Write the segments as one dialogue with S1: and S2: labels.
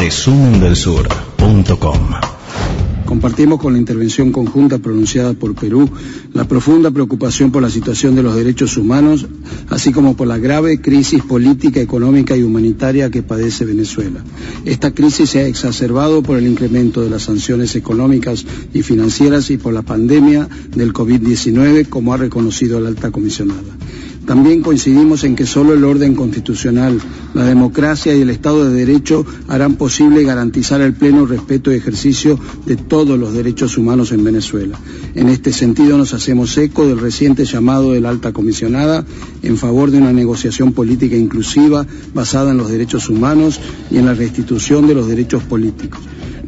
S1: resumendelsur.com
S2: Compartimos con la intervención conjunta pronunciada por Perú la profunda preocupación por la situación de los derechos humanos, así como por la grave crisis política, económica y humanitaria que padece Venezuela. Esta crisis se ha exacerbado por el incremento de las sanciones económicas y financieras y por la pandemia del COVID-19, como ha reconocido la alta comisionada. También coincidimos en que solo el orden constitucional, la democracia y el Estado de Derecho harán posible garantizar el pleno respeto y ejercicio de todos los derechos humanos en Venezuela. En este sentido nos hacemos eco del reciente llamado de la alta comisionada en favor de una negociación política inclusiva basada en los derechos humanos y en la restitución de los derechos políticos.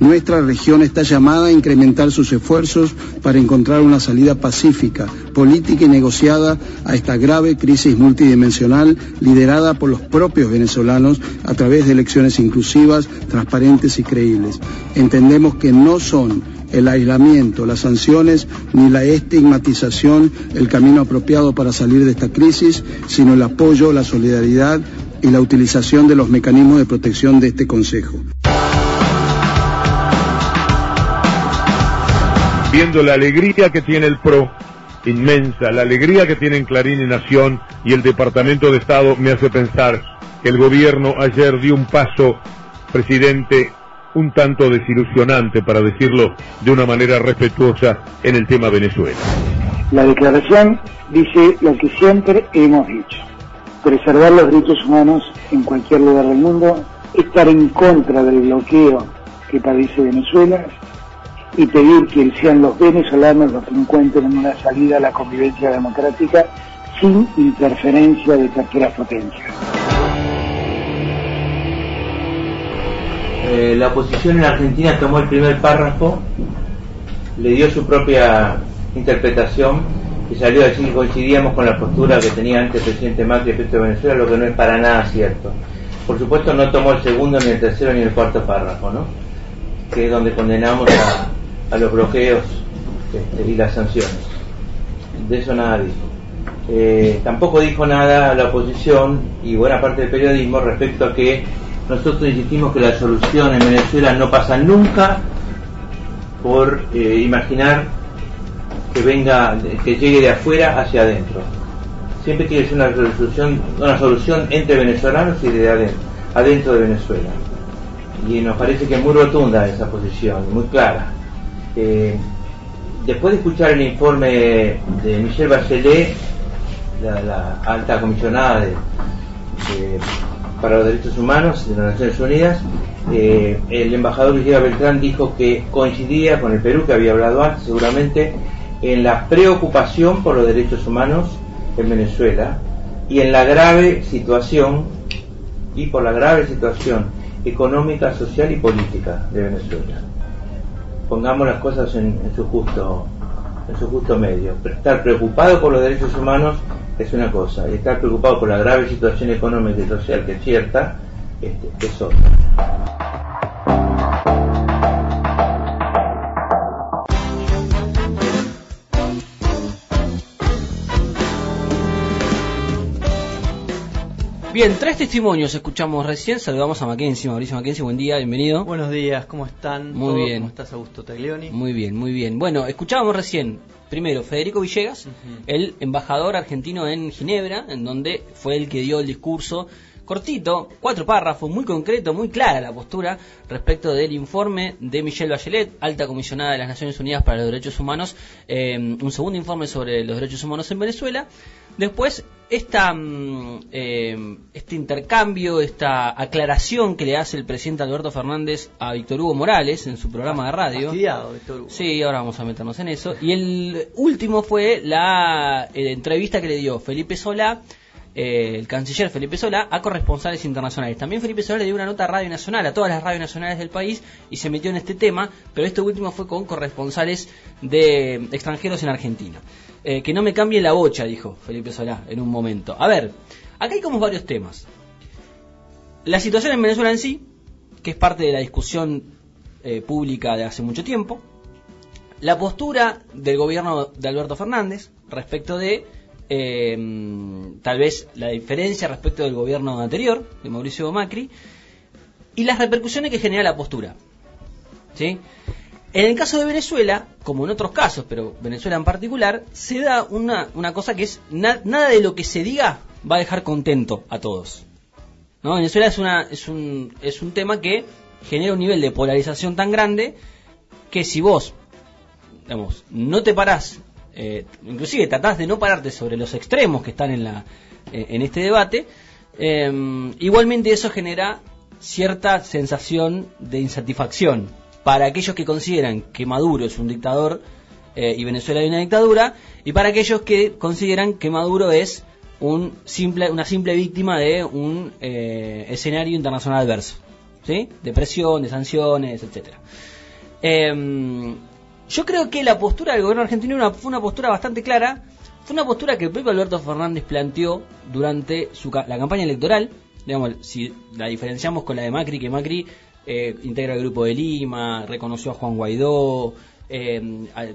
S2: Nuestra región está llamada a incrementar sus esfuerzos para encontrar una salida pacífica, política y negociada a esta grave crisis multidimensional liderada por los propios venezolanos a través de elecciones inclusivas, transparentes y creíbles. Entendemos que no son el aislamiento, las sanciones ni la estigmatización el camino apropiado para salir de esta crisis, sino el apoyo, la solidaridad y la utilización de los mecanismos de protección de este Consejo.
S3: Viendo la alegría que tiene el PRO, inmensa, la alegría que tienen Clarín y Nación y el Departamento de Estado me hace pensar que el gobierno ayer dio un paso, presidente, un tanto desilusionante, para decirlo de una manera respetuosa, en el tema Venezuela.
S4: La declaración dice lo que siempre hemos dicho, preservar los derechos humanos en cualquier lugar del mundo, estar en contra del bloqueo que padece Venezuela y pedir que sean los venezolanos los que encuentren una salida a la convivencia democrática sin interferencia de tercera potencia.
S5: Eh, la oposición en Argentina tomó el primer párrafo, le dio su propia interpretación y salió a decir que coincidíamos con la postura que tenía antes el presidente Macri respecto a Venezuela, lo que no es para nada cierto. Por supuesto no tomó el segundo, ni el tercero, ni el cuarto párrafo, ¿no? que es donde condenamos a, a los bloqueos este, y las sanciones. De eso nada dijo. Eh, tampoco dijo nada la oposición y buena parte del periodismo respecto a que nosotros insistimos que la solución en Venezuela no pasa nunca por eh, imaginar que venga, que llegue de afuera hacia adentro. Siempre tiene que ser una solución, una solución entre venezolanos y de adentro, adentro de Venezuela. Y nos parece que es muy rotunda esa posición, muy clara. Eh, después de escuchar el informe de Michelle Bachelet, la, alta comisionada para los derechos humanos de las Naciones Unidas, eh, el embajador Luis Beltrán dijo que coincidía con el Perú, que había hablado antes seguramente, en la preocupación por los derechos humanos en Venezuela y en la grave situación y por la grave situación económica, social y política de Venezuela pongamos las cosas en, su justo en su justo medio. Estar preocupado por los derechos humanos es una cosa, y estar preocupado por la grave situación económica y social que es cierta este, es otra.
S6: Bien, tres testimonios escuchamos recién. Saludamos a Mackenzie, Mauricio Mackenzie. Buen día, bienvenido.
S7: Buenos días, ¿cómo están?
S6: Muy bien.
S7: ¿Cómo estás, Augusto Taglioni?
S6: Muy bien, muy bien. Bueno, escuchábamos recién, primero, Federico Villegas, el embajador argentino en Ginebra, en donde fue el que dio el discurso cortito, cuatro párrafos, muy concreto, muy clara la postura respecto del informe de Michelle Bachelet, alta comisionada de las Naciones Unidas para los Derechos Humanos, eh, un segundo informe sobre los derechos humanos en Venezuela. Después, esta, mm, eh, este intercambio, esta aclaración que le hace el presidente Alberto Fernández a Víctor Hugo Morales en su programa de radio.
S7: Víctor Hugo.
S6: Sí, ahora vamos a meternos en eso. Y el último fue la eh, entrevista que le dio Felipe Solá eh, el canciller Felipe Sola a corresponsales internacionales. También Felipe Sola le dio una nota a Radio Nacional, a todas las radios nacionales del país, y se metió en este tema, pero este último fue con corresponsales de extranjeros en Argentina. Eh, que no me cambie la bocha, dijo Felipe Solá en un momento. A ver, acá hay como varios temas. La situación en Venezuela en sí, que es parte de la discusión eh, pública de hace mucho tiempo. La postura del gobierno de Alberto Fernández respecto de eh, tal vez la diferencia respecto del gobierno anterior, de Mauricio Macri, y las repercusiones que genera la postura. ¿Sí? En el caso de Venezuela, como en otros casos, pero Venezuela en particular, se da una, una cosa que es na- nada de lo que se diga va a dejar contento a todos. ¿No? Venezuela es, una, es, un, es un tema que genera un nivel de polarización tan grande que si vos no te parás, eh, inclusive tratás de no pararte sobre los extremos que están en, la, eh, en este debate, eh, igualmente eso genera cierta sensación de insatisfacción para aquellos que consideran que Maduro es un dictador eh, y Venezuela es una dictadura, y para aquellos que consideran que Maduro es un simple, una simple víctima de un escenario internacional adverso, ¿sí? de presión, de sanciones, etcétera. Yo creo que la postura del gobierno argentino fue una postura bastante clara. Fue una postura que el propio Alberto Fernández planteó durante su la campaña electoral. Digamos, si la diferenciamos con la de Macri, que Macri eh, integra el Grupo de Lima, reconoció a Juan Guaidó. eh,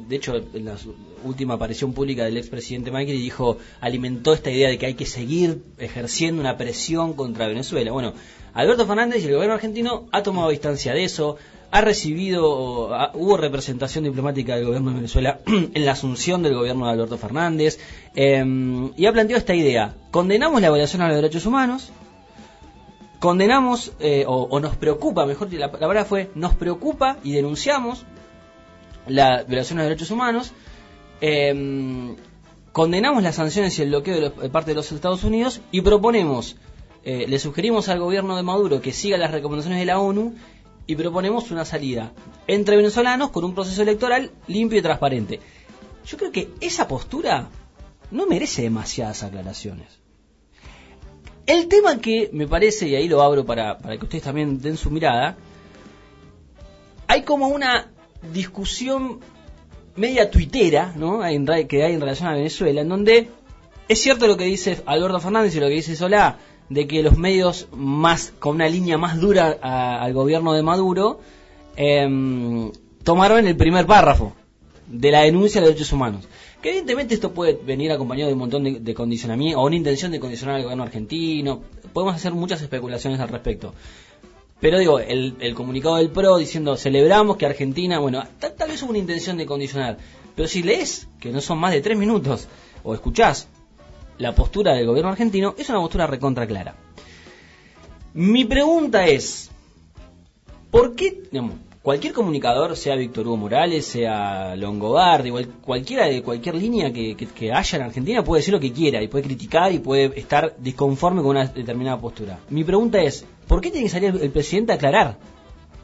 S6: de hecho, en la última aparición pública del expresidente Macri dijo, alimentó esta idea de que hay que seguir ejerciendo una presión contra Venezuela. Bueno, Alberto Fernández y el gobierno argentino ha tomado distancia de eso, ha recibido, hubo representación diplomática del gobierno de Venezuela en la asunción del gobierno de Alberto Fernández eh, y ha planteado esta idea. Condenamos la violación a los derechos humanos, condenamos eh, o, o nos preocupa, mejor la, la palabra fue, nos preocupa y denunciamos la violación a los derechos humanos, eh, condenamos las sanciones y el bloqueo de parte de los Estados Unidos y proponemos, eh, le sugerimos al gobierno de Maduro que siga las recomendaciones de la ONU y proponemos una salida entre venezolanos con un proceso electoral limpio y transparente. Yo creo que esa postura no merece demasiadas aclaraciones. El tema que me parece, y ahí lo abro para, para que ustedes también den su mirada, hay como una discusión media tuitera ¿no? Que hay en relación a Venezuela, en donde es cierto lo que dice Alberto Fernández y lo que dice Solá, de que los medios más con una línea más dura a- al gobierno de Maduro em, tomaron el primer párrafo de la denuncia de derechos humanos. Que evidentemente esto puede venir acompañado de un montón de, de condicionamiento o una intención de condicionar al gobierno argentino. Podemos hacer muchas especulaciones al respecto. Pero digo, el, el comunicado del PRO diciendo celebramos que Argentina, bueno, tal, tal vez hubo una intención de condicionar. Pero si lees, que no son más de tres minutos, o escuchás la postura del gobierno argentino, es una postura recontra clara. Mi pregunta es, ¿por qué cualquier comunicador, sea Víctor Hugo Morales, sea Longobardi, cualquiera de cualquier línea que, haya en Argentina puede decir lo que quiera y puede criticar y puede estar disconforme con una determinada postura? Mi pregunta es, ¿por qué tiene que salir el, presidente a aclarar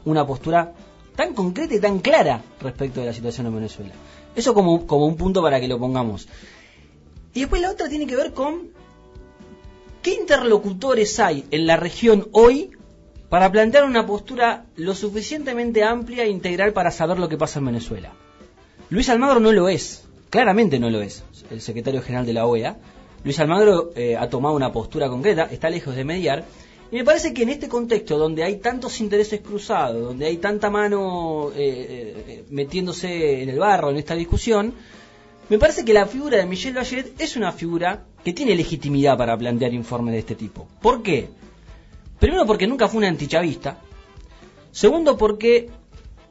S6: una postura tan concreta y tan clara respecto de la situación en Venezuela? Eso como un punto para que lo pongamos. Y después la otra tiene que ver con qué interlocutores hay en la región hoy para plantear una postura lo suficientemente amplia e integral para saber lo que pasa en Venezuela. Luis Almagro no lo es, claramente no lo es, el secretario general de la OEA. Luis Almagro eh, ha tomado una postura concreta, está lejos de mediar, y me parece que en este contexto donde hay tantos intereses cruzados, donde hay tanta mano eh, eh, metiéndose en el barro en esta discusión, me parece que la figura de Michelle Bachelet es una figura que tiene legitimidad para plantear informes de este tipo. ¿Por qué? Primero porque nunca fue una antichavista. Segundo porque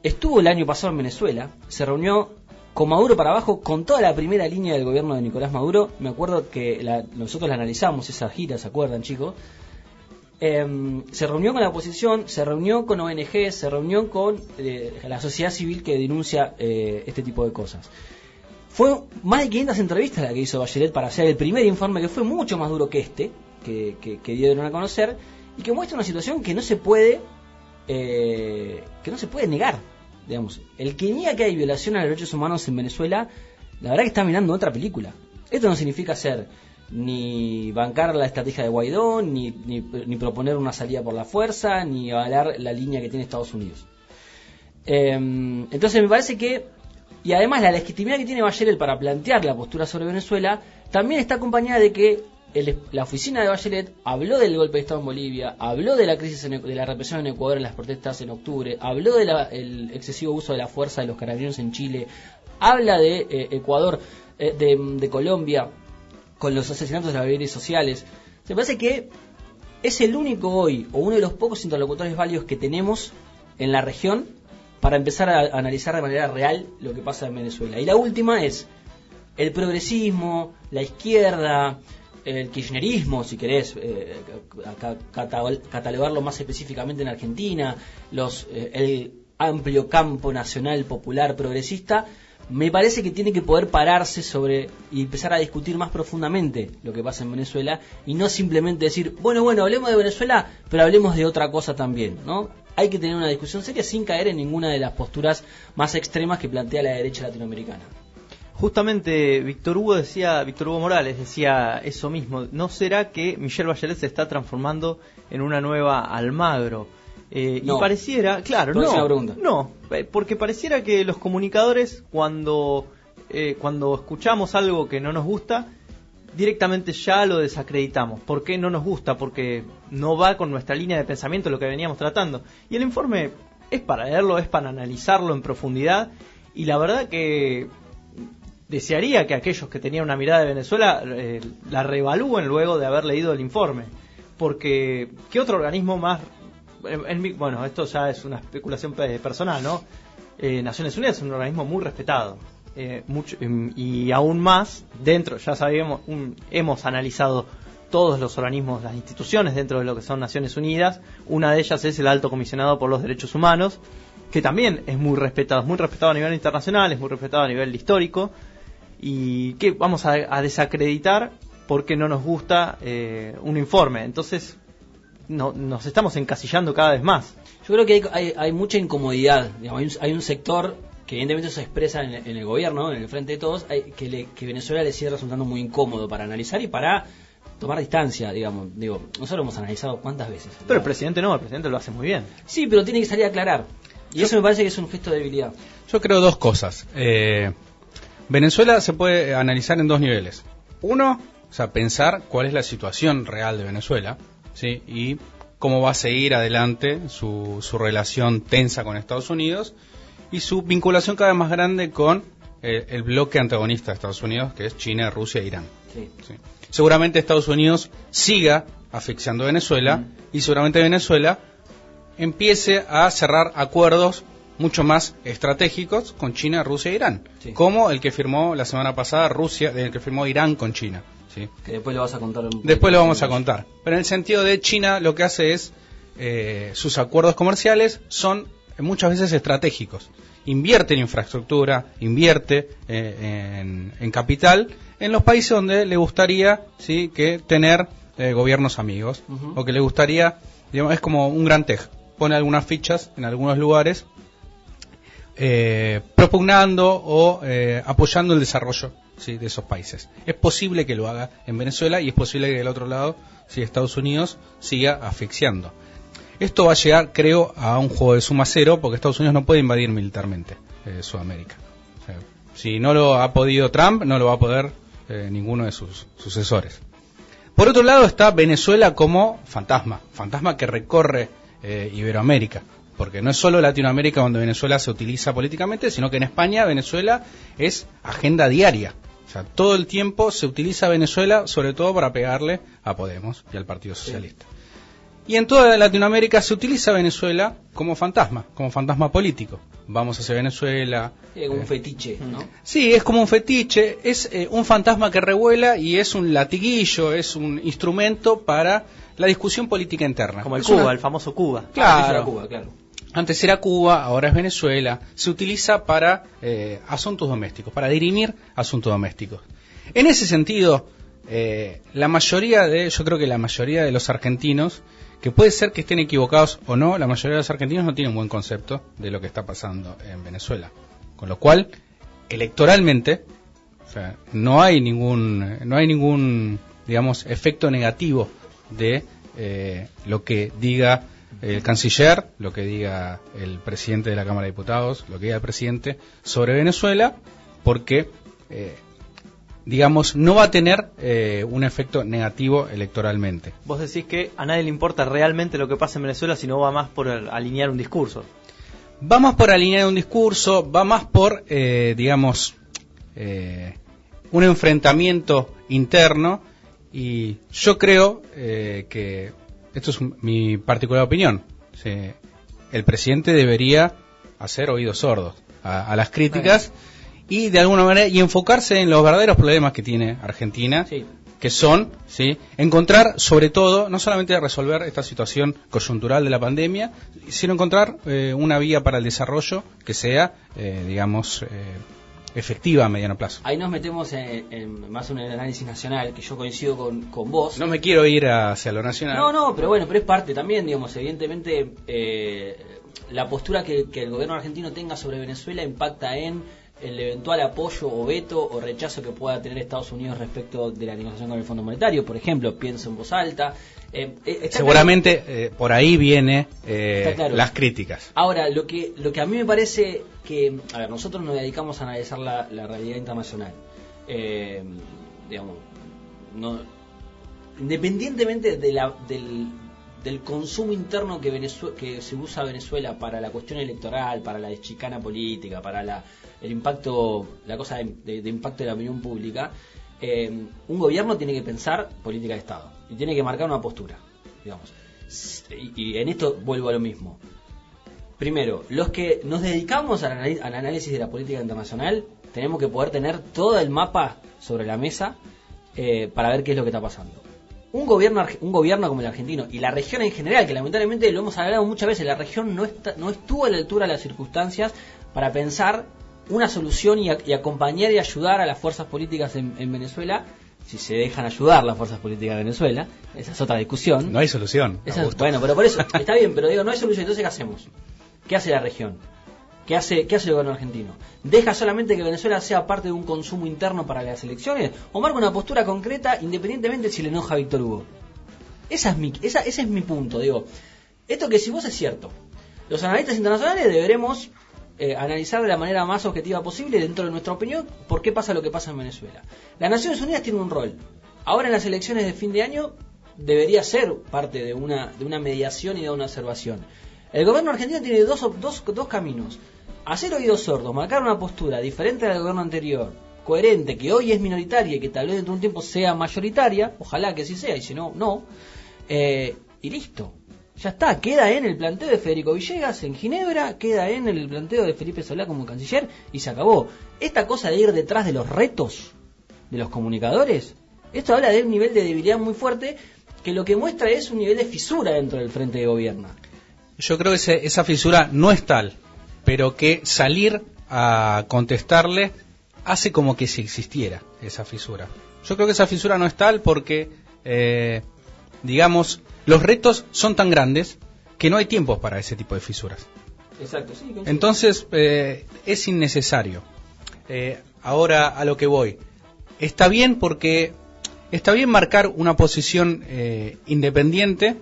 S6: estuvo el año pasado en Venezuela, se reunió con Maduro para abajo con toda la primera línea del gobierno de Nicolás Maduro. Me acuerdo que la- nosotros la analizamos, esa gira, ¿se acuerdan chicos? Em, se reunió con la oposición, se reunió con ONG, se reunió con eh, la sociedad civil que denuncia eh, este tipo de cosas. Fue más de 500 entrevistas la que hizo Bachelet para hacer el primer informe, que fue mucho más duro que este, que, que, que dieron a conocer, y que muestra una situación que no se puede, eh, que no se puede negar. Digamos, el que niega que hay violación a los derechos humanos en Venezuela, la verdad que está mirando otra película. Esto no significa ser ni bancar la estrategia de Guaidó, ni, ni, ni proponer una salida por la fuerza, ni avalar la línea que tiene Estados Unidos. Eh, entonces me parece que, y además la legitimidad que tiene Bachelet para plantear la postura sobre Venezuela, también está acompañada de que el- la oficina de Bachelet habló del golpe de Estado en Bolivia, habló de la crisis en- de la represión en Ecuador en las protestas en octubre, habló del excesivo uso de la fuerza de los carabineros en Chile, habla de eh, Ecuador, eh, de, de Colombia, con los asesinatos de las redes sociales. Me parece que es el único hoy, o uno de los pocos interlocutores válidos que tenemos en la región para empezar a analizar de manera real lo que pasa en Venezuela. Y la última es el progresismo, la izquierda, el kirchnerismo, si querés eh, ca- cata- catalogarlo más específicamente en Argentina, los, eh, el amplio campo nacional popular progresista, me parece que tiene que poder pararse sobre y empezar a discutir más profundamente lo que pasa en Venezuela y no simplemente decir, bueno, bueno, hablemos de Venezuela, pero hablemos de otra cosa también, ¿no? Hay que tener una discusión seria sin caer en ninguna de las posturas más extremas que plantea la derecha latinoamericana.
S7: Justamente Víctor Hugo decía, Víctor Hugo Morales decía eso mismo. ¿No será que Michelle Bachelet se está transformando en una nueva Almagro? Eh,
S6: No.
S7: Y pareciera, claro, no,
S6: pregunta.
S7: no, eh, porque pareciera que los comunicadores cuando eh, cuando escuchamos algo que no nos gusta directamente ya lo desacreditamos. ¿Por qué no nos gusta? Porque no va con nuestra línea de pensamiento lo que veníamos tratando. Y el informe es para leerlo, es para analizarlo en profundidad. Y la verdad que desearía que aquellos que tenían una mirada de Venezuela eh, la reevalúen luego de haber leído el informe. Porque, ¿qué otro organismo más? En- mi- bueno, esto ya es una especulación pe- personal, ¿no? Eh, Naciones Unidas es un organismo muy respetado. eh, mucho, em, y aún más, dentro, ya sabemos, un- hemos analizado todos los organismos, las instituciones dentro de lo que son Naciones Unidas. Una de ellas es el Alto Comisionado por los Derechos Humanos, que también es muy respetado, es muy respetado a nivel internacional, es muy respetado a nivel histórico, y que vamos a, a desacreditar porque no nos gusta eh, un informe. Entonces, no, nos estamos encasillando cada vez más.
S6: Yo creo que hay, hay, hay mucha incomodidad. digamos, hay, un, hay un sector que evidentemente se expresa en, el- en el gobierno, en el frente de todos, hay- que, le- que Venezuela le sigue resultando muy incómodo para analizar y para tomar distancia, digamos. Digo, nosotros hemos analizado cuántas veces.
S7: Pero el presidente no, el presidente lo hace muy bien.
S6: Sí, pero tiene que salir a aclarar. Y eso me parece que es un gesto de debilidad.
S1: Yo creo dos cosas. Eh, Venezuela se puede analizar en dos niveles. Uno, o sea, pensar cuál es la situación real de Venezuela, ¿sí? Y cómo va a seguir adelante su, su relación tensa con Estados Unidos y su vinculación cada vez más grande con eh, el bloque antagonista de Estados Unidos, que es China, Rusia e Irán.
S6: Sí.
S1: Sí. Seguramente Estados Unidos siga asfixiando a Venezuela y seguramente Venezuela empiece a cerrar acuerdos mucho más estratégicos con China, Rusia e Irán,
S6: Sí.
S1: como el que firmó la semana pasada Rusia, el que firmó Irán con China. ¿Sí?
S6: Que después lo vas a contar. un-
S1: Después lo vamos a contar. Pero en el sentido de China lo que hace es, eh, sus acuerdos comerciales son muchas veces estratégicos. Invierte en infraestructura, invierte eh, en, en capital en los países donde le gustaría sí que tener eh, gobiernos amigos o que le gustaría, digamos, es como un gran tej. Pone algunas fichas en algunos lugares eh, propugnando o eh, apoyando el desarrollo ¿sí? de esos países. Es posible que lo haga en Venezuela y es posible que del otro lado, si Estados Unidos siga asfixiando. Esto va a llegar, creo, a un juego de suma cero porque Estados Unidos no puede invadir militarmente eh, Sudamérica. O sea, si no lo ha podido Trump, no lo va a poder eh, ninguno de sus sucesores. Por otro lado está Venezuela como fantasma, fantasma que recorre eh, Iberoamérica, porque no es solo Latinoamérica donde Venezuela se utiliza políticamente, sino que en España Venezuela es agenda diaria. O sea, todo el tiempo se utiliza Venezuela sobre todo para pegarle a Podemos y al Partido Socialista. Y en toda Latinoamérica se utiliza Venezuela como fantasma, como fantasma político. Vamos hacia Venezuela,
S6: como un fetiche, ¿no?
S1: Sí, es como un fetiche, es eh, un fantasma que revuela y es un latiguillo, es un instrumento para la discusión política interna.
S7: Como el
S1: Es
S7: Cuba,
S1: una-
S7: el famoso Cuba.
S1: Claro.
S6: Cuba, claro.
S1: Antes era Cuba, ahora es Venezuela. Se utiliza para eh, asuntos domésticos, para dirimir asuntos domésticos. En ese sentido, eh, la mayoría de, yo creo que la mayoría de los argentinos, que puede ser que estén equivocados o no, la mayoría de los argentinos no tienen un buen concepto de lo que está pasando en Venezuela. Con lo cual, electoralmente, o sea, no hay ningún, no hay ningún, digamos, efecto negativo de eh, lo que diga el canciller, lo que diga el presidente de la Cámara de Diputados, lo que diga el presidente sobre Venezuela, porque, eh, digamos, no va a tener eh, un efecto negativo electoralmente.
S7: Vos decís que a nadie le importa realmente lo que pasa en Venezuela, sino va más por alinear un discurso.
S1: Va más por alinear un discurso, va más por, eh, digamos, un enfrentamiento interno y yo creo que esto es mi particular opinión, el presidente debería hacer oídos sordos a, las críticas y de alguna manera y enfocarse en los verdaderos problemas que tiene Argentina, que son, sí, encontrar sobre todo no solamente resolver esta situación coyuntural de la pandemia, sino encontrar eh, una vía para el desarrollo que sea, eh, digamos, eh, efectiva a mediano plazo.
S6: Ahí nos metemos en, más en el análisis nacional, que yo coincido con, con, vos.
S1: No me quiero ir hacia lo nacional.
S6: No, no, pero bueno, pero es parte también, digamos, evidentemente eh, la postura que, el gobierno argentino tenga sobre Venezuela impacta en el eventual apoyo o veto o rechazo que pueda tener Estados Unidos respecto de la negociación con el Fondo Monetario, por ejemplo, pienso en voz alta.
S1: Eh, eh, Seguramente por ahí viene las críticas.
S6: Ahora, lo que, lo que a mí me parece que, a ver, nosotros nos dedicamos a analizar la, realidad internacional. digamos, no, independientemente de la, del, del consumo interno que, se usa Venezuela para la cuestión electoral, para la chicana política, para la, el impacto, la cosa de, impacto de la opinión pública, eh, un gobierno tiene que pensar política de Estado y tiene que marcar una postura, digamos. Y, en esto vuelvo a lo mismo. Primero, los que nos dedicamos al, al análisis de la política internacional, tenemos que poder tener todo el mapa sobre la mesa eh, para ver qué es lo que está pasando un gobierno un gobierno como el argentino y la región en general, que lamentablemente lo hemos hablado muchas veces, la región no, está, no estuvo a la altura de las circunstancias para pensar una solución y, acompañar y ayudar a las fuerzas políticas en, Venezuela, si se dejan ayudar las fuerzas políticas de Venezuela, esa es otra discusión.
S1: No hay solución.
S6: bueno, pero por eso, está bien, pero digo, no hay solución, entonces ¿qué hacemos? ¿Qué hace la región? ¿Qué hace, ¿Qué hace el gobierno argentino? ¿Deja solamente que Venezuela sea parte de un consumo interno para las elecciones? ¿O marca una postura concreta independientemente si le enoja a Víctor Hugo? Esa es mi, esa, ese es mi punto, digo. Esto que si vos es cierto. Los analistas internacionales deberemos eh, analizar de la manera más objetiva posible, dentro de nuestra opinión, por qué pasa lo que pasa en Venezuela. Las Naciones Unidas tienen un rol. Ahora en las elecciones de fin de año debería ser parte de una, de una mediación y de una observación. El gobierno argentino tiene dos, dos, dos caminos hacer oídos sordos, marcar una postura diferente al gobierno anterior, coherente, que hoy es minoritaria y que tal vez dentro de un tiempo sea mayoritaria, ojalá que así sea, y si no, no, eh, y listo. Ya está, queda en el planteo de Federico Villegas en Ginebra, queda en el planteo de Felipe Solá como canciller y se acabó. Esta cosa de ir detrás de los retos de los comunicadores, esto habla de un nivel de debilidad muy fuerte que lo que muestra es un nivel de fisura dentro del frente de gobierno.
S1: Yo creo que esa fisura no es tal pero que salir a contestarle hace como que si existiera esa fisura. Yo creo que esa fisura no es tal porque, eh, digamos, los retos son tan grandes que no hay tiempo para ese tipo de fisuras.
S6: Exacto, sí.
S1: Entonces, eh, es innecesario. Eh, ahora a lo que voy. Está bien porque está bien marcar una posición independiente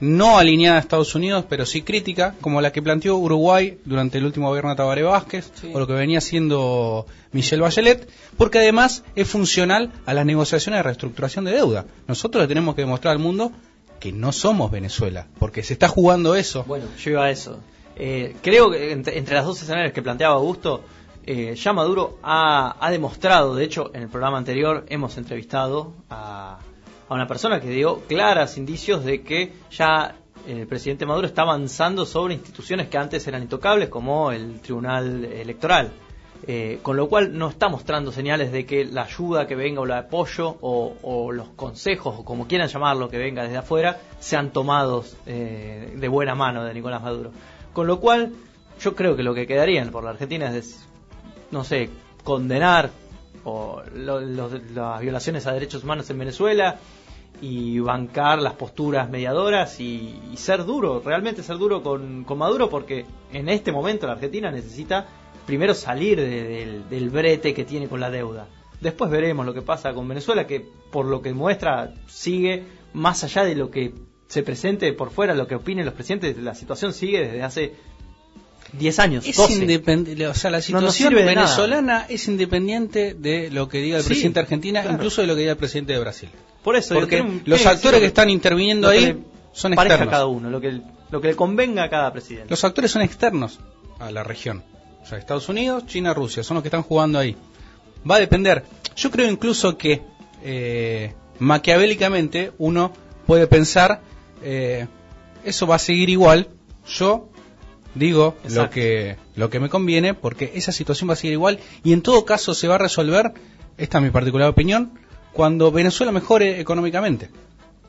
S1: no alineada a Estados Unidos, pero sí crítica, como la que planteó Uruguay durante el último gobierno de Tabaré Vázquez, o lo que venía haciendo Michelle Bachelet, porque además es funcional a las negociaciones de reestructuración de deuda. Nosotros le tenemos que demostrar al mundo que no somos Venezuela, porque se está jugando eso.
S7: Bueno, yo iba a eso. Eh, creo que entre, las dos escenarios que planteaba Augusto, eh, ya Maduro ha, ha demostrado, de hecho, en el programa anterior hemos entrevistado a a una persona que dio claras indicios de que ya el presidente Maduro está avanzando sobre instituciones que antes eran intocables, como el Tribunal Electoral. Eh, con lo cual no está mostrando señales de que la ayuda que venga o el apoyo o, los consejos o como quieran llamarlo que venga desde afuera sean tomados eh, de buena mano de Nicolás Maduro. Con lo cual yo creo que lo que quedaría por la Argentina es, no sé, condenar o las violaciones a derechos humanos en Venezuela y bancar las posturas mediadoras y, ser duro, realmente ser duro con, Maduro porque en este momento la Argentina necesita primero salir del, brete que tiene con la deuda. Después veremos lo que pasa con Venezuela, que por lo que muestra sigue más allá de lo que se presente por fuera, lo que opinen los presidentes, la situación sigue desde hace 10 años.
S1: Es o sea, la situación venezolana es independiente de lo que diga el presidente de Argentina, incluso de lo que diga el presidente de Brasil.
S7: Por eso,
S1: porque los actores que, están interviniendo ahí son externos.
S7: cada uno, lo que, lo que le convenga a cada presidente.
S1: Los actores son externos a la región. O sea, Estados Unidos, China, Rusia, son los que están jugando ahí. Va a depender. Yo creo incluso que eh, maquiavélicamente uno puede pensar eh, eso va a seguir igual. Yo digo lo que, lo que me conviene porque esa situación va a seguir igual y en todo caso se va a resolver, esta es mi particular opinión, cuando Venezuela mejore económicamente.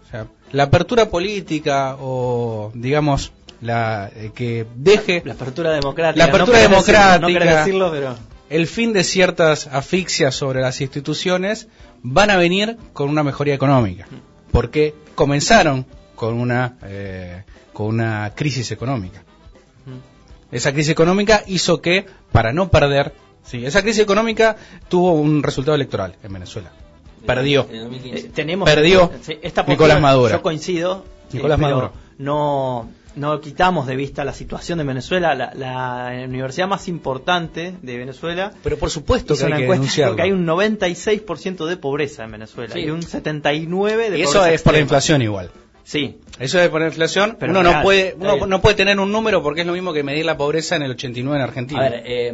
S1: O sea, la apertura política o, digamos, la eh, que deje
S7: La apertura democrática.
S1: La apertura
S7: no querés decirlo,
S1: democrática.
S7: no decirlo, pero...
S1: el fin de ciertas asfixias sobre las instituciones van a venir con una mejoría económica, porque comenzaron con una eh, con una crisis económica. Esa crisis económica hizo que, para no perder, sí, esa crisis económica tuvo un resultado electoral en Venezuela. Perdió.
S6: En 2015.
S7: Eh, tenemos
S1: Perdió
S7: esta
S1: Nicolás Maduro.
S7: Yo coincido.
S1: Nicolás
S7: eh, pero
S1: Maduro.
S7: No, no quitamos de vista la situación de Venezuela. La, la universidad más importante de Venezuela
S1: Pero por supuesto que hay
S7: una
S1: que
S7: encuesta porque hay un 96% de pobreza en Venezuela
S6: Sí.
S7: y un 79% de
S1: Y eso
S7: pobreza
S1: es por la inflación igual.
S7: Sí,
S1: Eso es por la inflación.
S7: Pero
S1: uno no puede
S7: está
S1: uno
S7: bien.
S1: no puede tener un número porque es lo mismo que medir la pobreza en el 89 en Argentina.
S6: A ver, eh,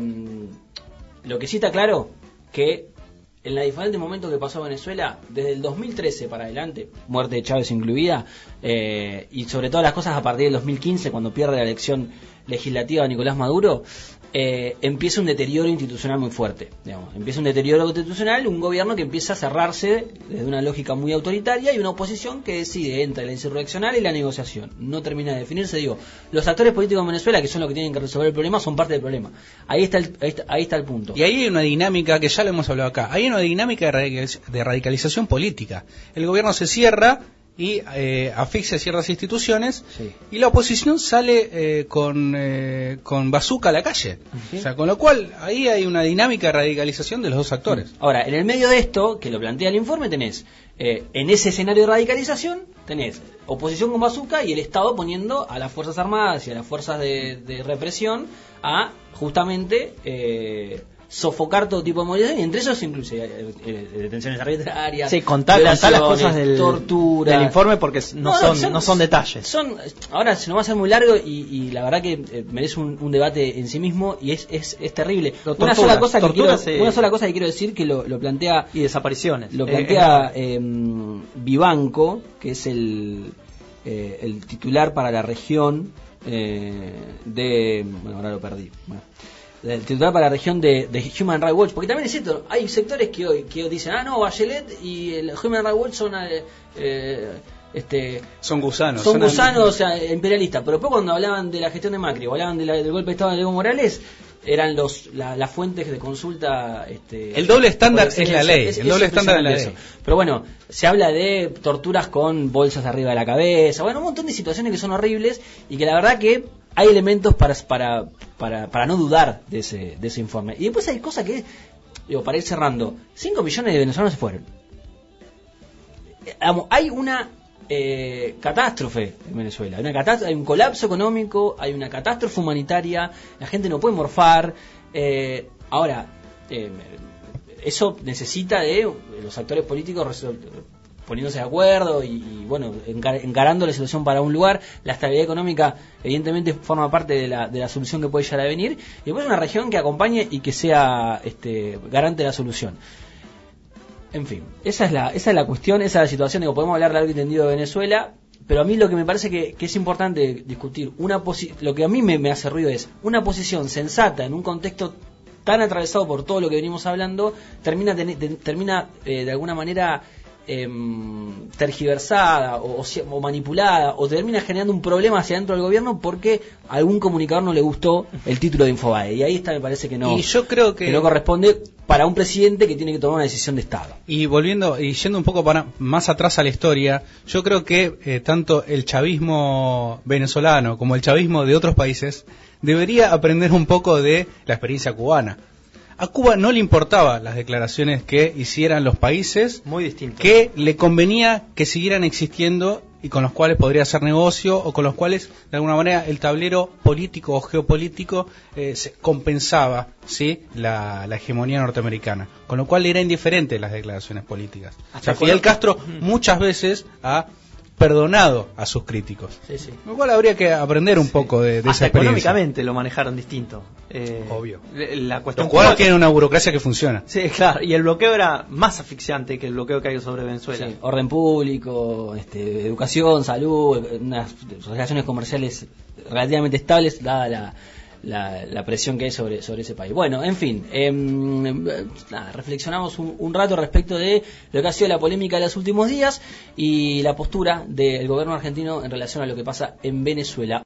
S6: lo que sí está claro que en los diferentes momentos que pasó Venezuela, desde el 2013 para adelante, muerte de Chávez incluida, eh, y sobre todas las cosas a partir del 2015, cuando pierde la elección legislativa Nicolás Maduro, eh, empieza un deterioro institucional muy fuerte. Digamos. Empieza un deterioro institucional, un gobierno que empieza a cerrarse desde una lógica muy autoritaria y una oposición que decide entre la insurreccional y la negociación. No termina de definirse. Digo, los actores políticos en Venezuela, que son los que tienen que resolver el problema, son parte del problema. Ahí está el, ahí está, ahí está el punto.
S1: Y ahí hay una dinámica que ya lo hemos hablado acá. Hay una dinámica de radicalización política. El gobierno se cierra y eh, asfixia ciertas instituciones
S6: Sí.
S1: y la oposición sale eh, con, eh, con bazooka a la calle. O sea, con lo cual ahí hay una dinámica de radicalización de los dos actores.
S6: Ahora, en el medio de esto, que lo plantea el informe, tenés, eh, en ese escenario de radicalización, tenés oposición con bazooka y el Estado poniendo a las Fuerzas Armadas y a las fuerzas de, de represión a justamente eh, sofocar todo tipo de movilización y entre esos incluye eh, eh, detenciones arbitrarias,
S7: sí contá, contá las cosas del,
S6: tortura.
S7: del informe porque no, son, no son detalles.
S6: Son, ahora se nos va a hacer muy largo y, y la verdad que eh, merece un, un debate en sí mismo y es, es, es terrible.
S7: Pero
S6: una, sola cosa que quiero, una sola cosa que quiero decir que lo, lo plantea
S7: y desapariciones.
S6: lo
S7: Eh,
S6: plantea
S7: eh,
S6: eh, Vivanco, que es el, eh, el titular para la región eh, de... Bueno, ahora lo perdí. Bueno, el titular para la región de, de Human Rights Watch, porque también es cierto, hay sectores que hoy, que dicen, ah, no, Bachelet y el Human Rights Watch son... eh, eh, este,
S1: Son gusanos.
S6: son gusanos, o sea, imperialistas. Pero después cuando hablaban de la gestión de Macri o hablaban de la- del golpe de Estado de Evo Morales, eran los la- las fuentes de consulta. Este,
S1: El doble estándar es la ley, el doble estándar es la ley.
S6: eso. Pero bueno, se habla de torturas con bolsas arriba de la cabeza, bueno, un montón de situaciones que son horribles y que la verdad que hay elementos para, para, para, para no dudar de ese, de ese informe. Y después hay cosas que, digo, para ir cerrando, 5 millones de venezolanos se fueron. Eh, hay una eh, catástrofe en Venezuela. Una hay un colapso económico, hay una catástrofe humanitaria, la gente no puede morfar. eh, ahora, eh, eso necesita de los actores políticos poniéndose de acuerdo y, y, bueno, encar- encarando la situación para un lugar. La estabilidad económica, evidentemente, forma parte de la, de la solución que puede llegar a venir. Y después una región que acompañe y que sea este, garante de la solución. En fin, esa es la, esa es la cuestión, esa es la situación. Digo, podemos hablar largo y tendido de Venezuela, pero a mí lo que me parece que, es importante discutir, una posi- lo que a mí me, hace ruido es una posición sensata en un contexto tan atravesado por todo lo que venimos hablando, termina, termina eh, de alguna manera em, tergiversada o, o manipulada o termina generando un problema hacia dentro del gobierno porque a algún comunicador no le gustó el título de Infobae. Y ahí está, me parece que no,
S1: Y yo creo que-
S6: que no corresponde para un presidente que tiene que tomar una decisión de Estado.
S1: Y volviendo y yendo un poco para, más atrás a la historia, yo creo que eh, tanto el chavismo venezolano como el chavismo de otros países debería aprender un poco de la experiencia cubana. A Cuba no le importaba las declaraciones que hicieran los países
S7: Muy distinto.
S1: que le convenía que siguieran existiendo y con los cuales podría hacer negocio o con los cuales de alguna manera el tablero político o geopolítico eh, se compensaba sí la, la hegemonía norteamericana. Con lo cual era indiferente las declaraciones políticas. O sea,
S7: Hasta
S1: Fidel Castro muchas veces ha perdonado a sus críticos.
S6: Sí, sí.
S1: Lo cual habría que aprender un poco de, de esa experiencia.
S7: económicamente lo manejaron distinto. Eh,
S1: Obvio.
S7: La cuestión
S1: Los jugadores tienen una burocracia que funciona.
S7: Sí, claro. Y el bloqueo era más asfixiante que el bloqueo que hay sobre Venezuela.
S6: Sí, orden público, este, educación, salud, unas relaciones comerciales relativamente estables, dada la, la, la presión que hay sobre, sobre ese país. Bueno, en fin, nada, reflexionamos un, un rato respecto de lo que ha sido la polémica de los últimos días y la postura del gobierno argentino en relación a lo que pasa en Venezuela.